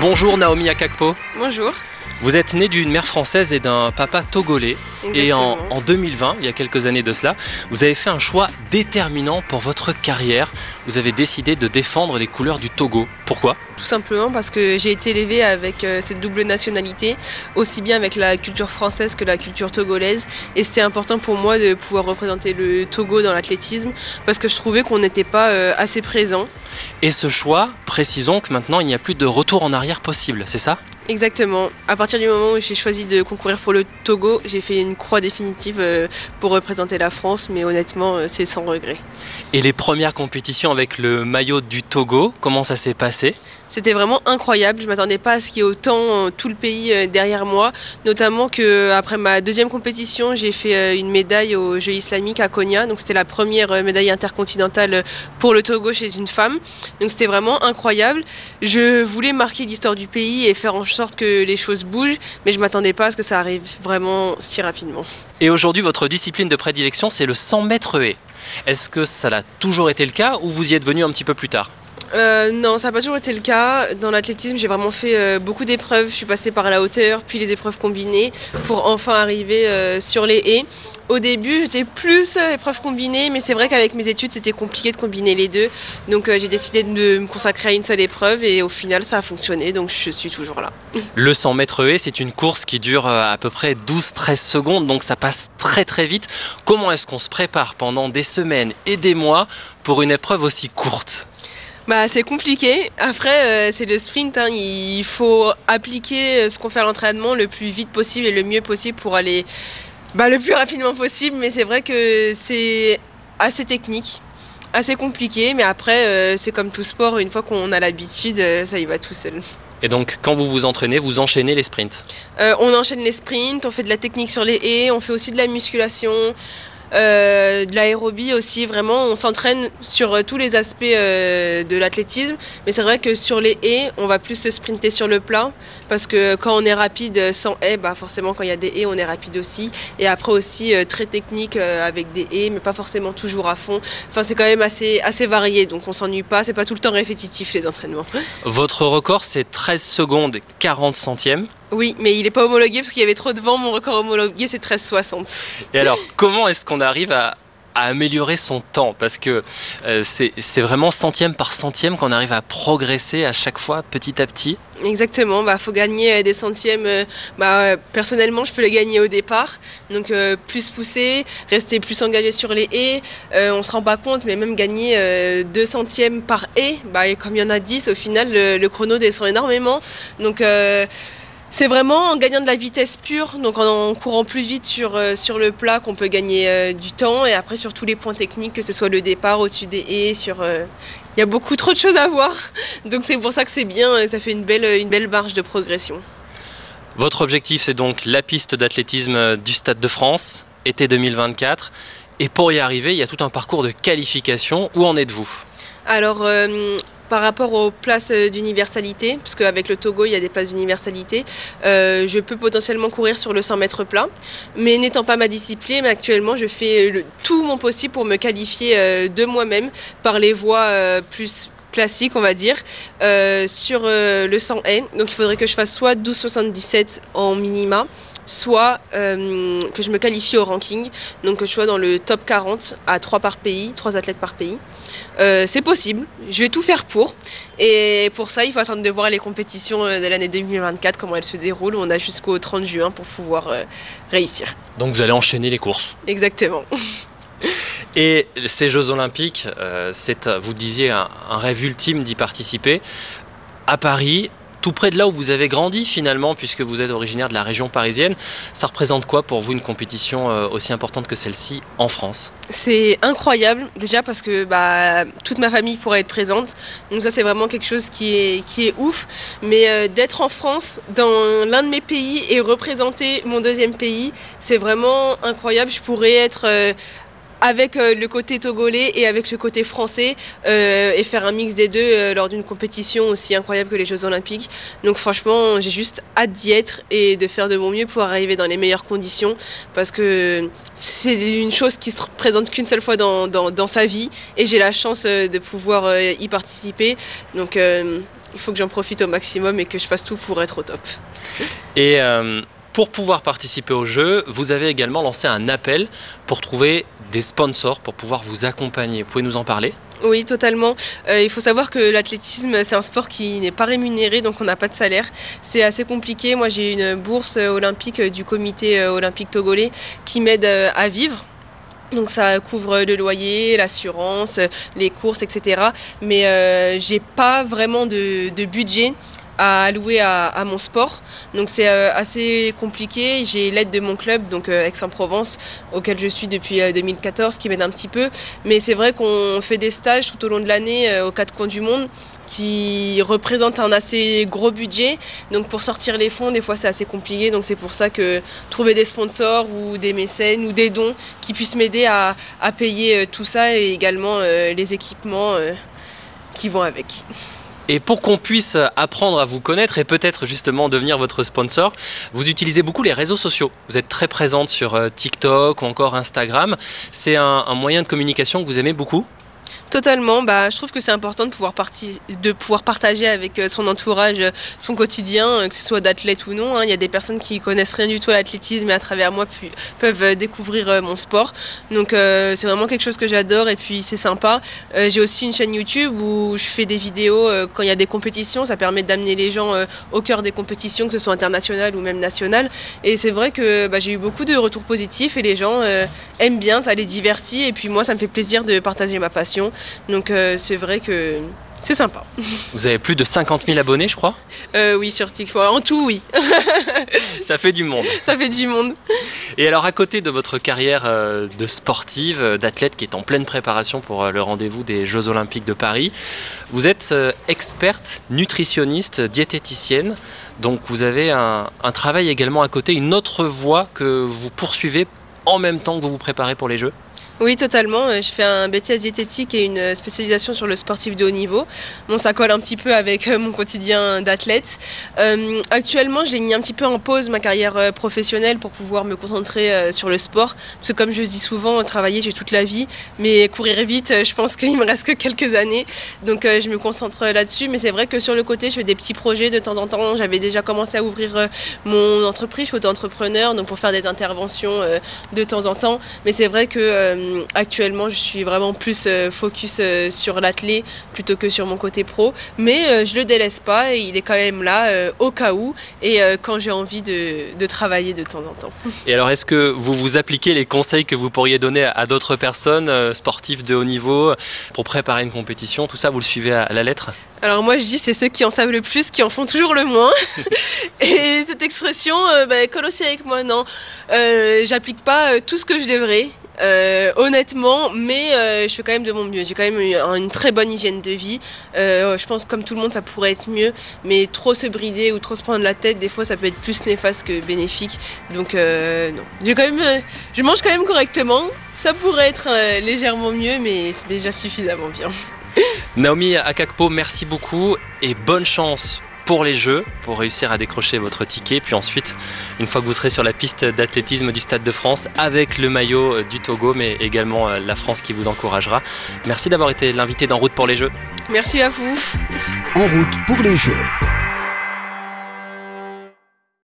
Bonjour Naomi Akakpo. Bonjour. Vous êtes née d'une mère française et d'un papa togolais. Et en, Exactement. en 2020, il y a quelques années de cela, vous avez fait un choix déterminant pour votre carrière. Vous avez décidé de défendre les couleurs du Togo. Pourquoi? Tout simplement parce que j'ai été élevée avec euh, cette double nationalité, aussi bien avec la culture française que la culture togolaise. Et c'était important pour moi de pouvoir représenter le Togo dans l'athlétisme parce que je trouvais qu'on n'était pas euh, assez présent. Et ce choix, précisons que maintenant il n'y a plus de retour en arrière possible, c'est ça? Exactement. À partir du moment où j'ai choisi de concourir pour le Togo, j'ai fait une croix définitive euh, pour représenter la France, mais honnêtement, euh, c'est sans regret. Et les premières compétitions avec le maillot du Togo, comment ça s'est passé? C'était vraiment incroyable. Je m'attendais pas à ce qu'il y ait autant euh, tout le pays euh, derrière moi. Notamment que euh, après ma deuxième compétition, j'ai fait une médaille aux Jeux islamiques à Konya. Donc c'était la première médaille intercontinentale pour le Togo chez une femme. Donc c'était vraiment incroyable. Je voulais marquer l'histoire du pays et faire en sorte que les choses bougent, mais je m'attendais pas à ce que ça arrive vraiment si rapidement. Et aujourd'hui, votre discipline de prédilection, c'est le 100 mètres haie. Est-ce que ça l'a toujours été le cas ou vous y êtes venu un petit peu plus tard? Euh, non, ça n'a pas toujours été le cas. Dans l'athlétisme, j'ai vraiment fait euh, beaucoup d'épreuves. Je suis passée par la hauteur, puis les épreuves combinées, pour enfin arriver euh, sur les haies. Au début, j'étais plus épreuves combinées, mais c'est vrai qu'avec mes études, c'était compliqué de combiner les deux. Donc j'ai décidé de me consacrer à une seule épreuve et au final, ça a fonctionné, donc je suis toujours là. Le 100 mètres haie, c'est une course qui dure à peu près 12-13 secondes, donc ça passe très très vite. Comment est-ce qu'on se prépare pendant des semaines et des mois pour une épreuve aussi courte? Bah, c'est compliqué. Après, euh, c'est le sprint. hein. Il faut appliquer euh, ce qu'on fait à l'entraînement le plus vite possible et le mieux possible pour aller bah, le plus rapidement possible. Mais c'est vrai que c'est assez technique, assez compliqué. Mais après, euh, c'est comme tout sport. Une fois qu'on a l'habitude, ça y va tout seul. Et donc quand vous vous entraînez, vous enchaînez les sprints? Euh, on enchaîne les sprints, on fait de la technique sur les haies, on fait aussi de la musculation, euh, de l'aérobie aussi. Vraiment, on s'entraîne sur euh, tous les aspects euh, de l'athlétisme. Mais c'est vrai que sur les haies, on va plus se sprinter sur le plat parce que quand on est rapide sans haies, bah forcément quand il y a des haies, on est rapide aussi. Et après aussi très technique avec des haies, mais pas forcément toujours à fond. Enfin, c'est quand même assez assez varié, donc on s'ennuie pas. C'est pas tout le temps répétitif les entraînements. Votre record, c'est 13 secondes 40 centièmes. Oui, mais il n'est pas homologué parce qu'il y avait trop de vent. Mon record homologué, c'est 13,60. Et alors, comment est-ce qu'on arrive à, à améliorer son temps? Parce que euh, c'est vraiment centième par centième qu'on arrive à progresser à chaque fois, petit à petit. Exactement, bah faut gagner euh, des centièmes. euh, Bah, euh, personnellement, je peux les gagner au départ, donc plus pousser, rester plus engagé sur les haies. On se rend pas compte, mais même gagner 2 centièmes par haie, bah, et comme il y en a 10, au final, le, le chrono descend énormément. Donc c'est vraiment en gagnant de la vitesse pure, donc en, courant plus vite sur, euh, sur le plat qu'on peut gagner euh, du temps, et après sur tous les points techniques, que ce soit le départ, au-dessus des haies, sur... euh, il y a beaucoup trop de choses à voir, donc c'est pour ça que c'est bien, ça fait une belle, une belle marge de progression. Votre objectif, c'est donc la piste d'athlétisme du Stade de France, été 2024. Et pour y arriver, il y a tout un parcours de qualification. Où en êtes-vous? Alors, par rapport aux places euh, d'universalité, parce qu'avec le Togo, il y a des places d'universalité, euh, je peux potentiellement courir sur le 100 mètres plat. Mais n'étant pas ma discipline, actuellement, je fais le- tout mon possible pour me qualifier euh, de moi-même par les voies euh, plus classiques, on va dire, euh, sur euh, le 100 haies. Donc, il faudrait que je fasse soit 12,77 en minima, soit euh, que je me qualifie au ranking, donc que je sois dans le top 40 à 3 par pays, 3 athlètes par pays. Euh, c'est possible, je vais tout faire pour. Et pour ça, il faut attendre de voir les compétitions euh, de l'année 2024, comment elles se déroulent. On a jusqu'au 30 juin pour pouvoir euh, réussir. Donc vous allez enchaîner les courses. Exactement. Et ces Jeux Olympiques, c'est, vous disiez, un, un rêve ultime d'y participer. À Paris, tout près de là où vous avez grandi finalement, puisque vous êtes originaire de la région parisienne, ça représente quoi pour vous une compétition euh, aussi importante que celle-ci en France? C'est incroyable, déjà parce que bah, toute ma famille pourrait être présente. Donc ça, c'est vraiment quelque chose qui est, qui est ouf. Mais euh, d'être en France, dans l'un de mes pays, et représenter mon deuxième pays, c'est vraiment incroyable. Je pourrais être... euh, avec le côté togolais et avec le côté français et faire un mix des deux lors d'une compétition aussi incroyable que les Jeux Olympiques. Donc franchement, j'ai juste hâte d'y être et de faire de mon mieux pour arriver dans les meilleures conditions parce que c'est une chose qui se présente qu'une seule fois dans, dans, sa vie et j'ai la chance de pouvoir y participer. Donc il faut que j'en profite au maximum et que je fasse tout pour être au top. Et euh, pour pouvoir participer au jeu, vous avez également lancé un appel pour trouver des sponsors pour pouvoir vous accompagner. Vous pouvez nous en parler? Oui, totalement. Euh, il faut savoir que l'athlétisme, c'est un sport qui n'est pas rémunéré, donc on n'a pas de salaire. C'est assez compliqué. Moi, j'ai une bourse olympique du comité olympique togolais qui m'aide à vivre. Donc ça couvre le loyer, l'assurance, les courses, etc. Mais euh, j'ai pas vraiment de, budget à allouer à, mon sport. Donc c'est euh, assez compliqué. J'ai l'aide de mon club, donc euh, Aix-en-Provence, auquel je suis depuis 2014, qui m'aide un petit peu. Mais c'est vrai qu'on fait des stages tout au long de l'année aux quatre coins du monde qui représente un assez gros budget. Donc pour sortir les fonds, des fois c'est assez compliqué. Donc c'est pour ça que trouver des sponsors ou des mécènes ou des dons qui puissent m'aider à, payer euh, tout ça et également euh, les équipements euh, qui vont avec. Et pour qu'on puisse apprendre à vous connaître et peut-être justement devenir votre sponsor, vous utilisez beaucoup les réseaux sociaux. Vous êtes très présente sur TikTok ou encore Instagram. C'est un moyen de communication que vous aimez beaucoup? Totalement, bah, je trouve que c'est important de pouvoir, de pouvoir partager avec euh, son entourage euh, son quotidien, euh, que ce soit d'athlète ou non. Hein. Il y a des personnes qui connaissent rien du tout à l'athlétisme et à travers moi peuvent découvrir mon sport. Donc c'est vraiment quelque chose que j'adore et puis c'est sympa. J'ai aussi une chaîne YouTube où je fais des vidéos quand il y a des compétitions. Ça permet d'amener les gens au cœur des compétitions, que ce soit internationales ou même nationales. Et c'est vrai que bah, j'ai eu beaucoup de retours positifs et les gens aiment bien, ça les divertit. Et puis moi, ça me fait plaisir de partager ma passion. Donc euh, c'est vrai que c'est sympa. Vous avez plus de 50 000 abonnés, je crois? Euh, Oui, sur TikTok. En tout, oui. Ça fait du monde. Ça fait du monde. Et alors, à côté de votre carrière euh, de sportive, d'athlète qui est en pleine préparation pour le rendez-vous des Jeux Olympiques de Paris, vous êtes experte, nutritionniste, diététicienne. Donc, vous avez un, un travail également à côté, une autre voie que vous poursuivez en même temps que vous vous préparez pour les Jeux? Oui, totalement. Euh, je fais un BTS diététique et une euh, spécialisation sur le sportif de haut niveau. Bon, ça colle un petit peu avec euh, mon quotidien d'athlète. actuellement, j'ai mis un petit peu en pause ma carrière professionnelle pour pouvoir me concentrer sur le sport. Parce que comme je dis souvent, travailler, j'ai toute la vie. Mais courir vite, je pense qu'il me reste que quelques années. Donc je me concentre là-dessus. Mais c'est vrai que sur le côté, je fais des petits projets de temps en temps. J'avais déjà commencé à ouvrir mon entreprise. Je suis auto-entrepreneur, donc pour faire des interventions de temps en temps. Mais c'est vrai que euh, actuellement, je suis vraiment plus euh, focus euh, sur l'athlé plutôt que sur mon côté pro. Mais je le délaisse pas et il est quand même là au cas où et quand j'ai envie de, travailler de temps en temps. Et alors, est-ce que vous vous appliquez les conseils que vous pourriez donner à, d'autres personnes, sportifs de haut niveau, pour préparer une compétition? Tout ça, vous le suivez à, la lettre? Alors moi je dis c'est ceux qui en savent le plus qui en font toujours le moins. et cette expression bah, colle aussi avec moi. Non, j'applique pas tout ce que je devrais. Euh, honnêtement, mais euh, je fais quand même de mon mieux. J'ai quand même une, très bonne hygiène de vie. Euh, je pense comme tout le monde, ça pourrait être mieux, mais trop se brider ou trop se prendre la tête, des fois, ça peut être plus néfaste que bénéfique. Donc non, je mange quand même correctement. Ça pourrait être légèrement mieux, mais c'est déjà suffisamment bien. Naomi Akakpo, merci beaucoup et bonne chance pour les Jeux, pour réussir à décrocher votre ticket. Puis ensuite, une fois que vous serez sur la piste d'athlétisme du Stade de France, avec le maillot euh, du Togo, mais également euh, la France qui vous encouragera. Merci d'avoir été l'invité d'En route pour les Jeux. Merci à vous. En route pour les Jeux.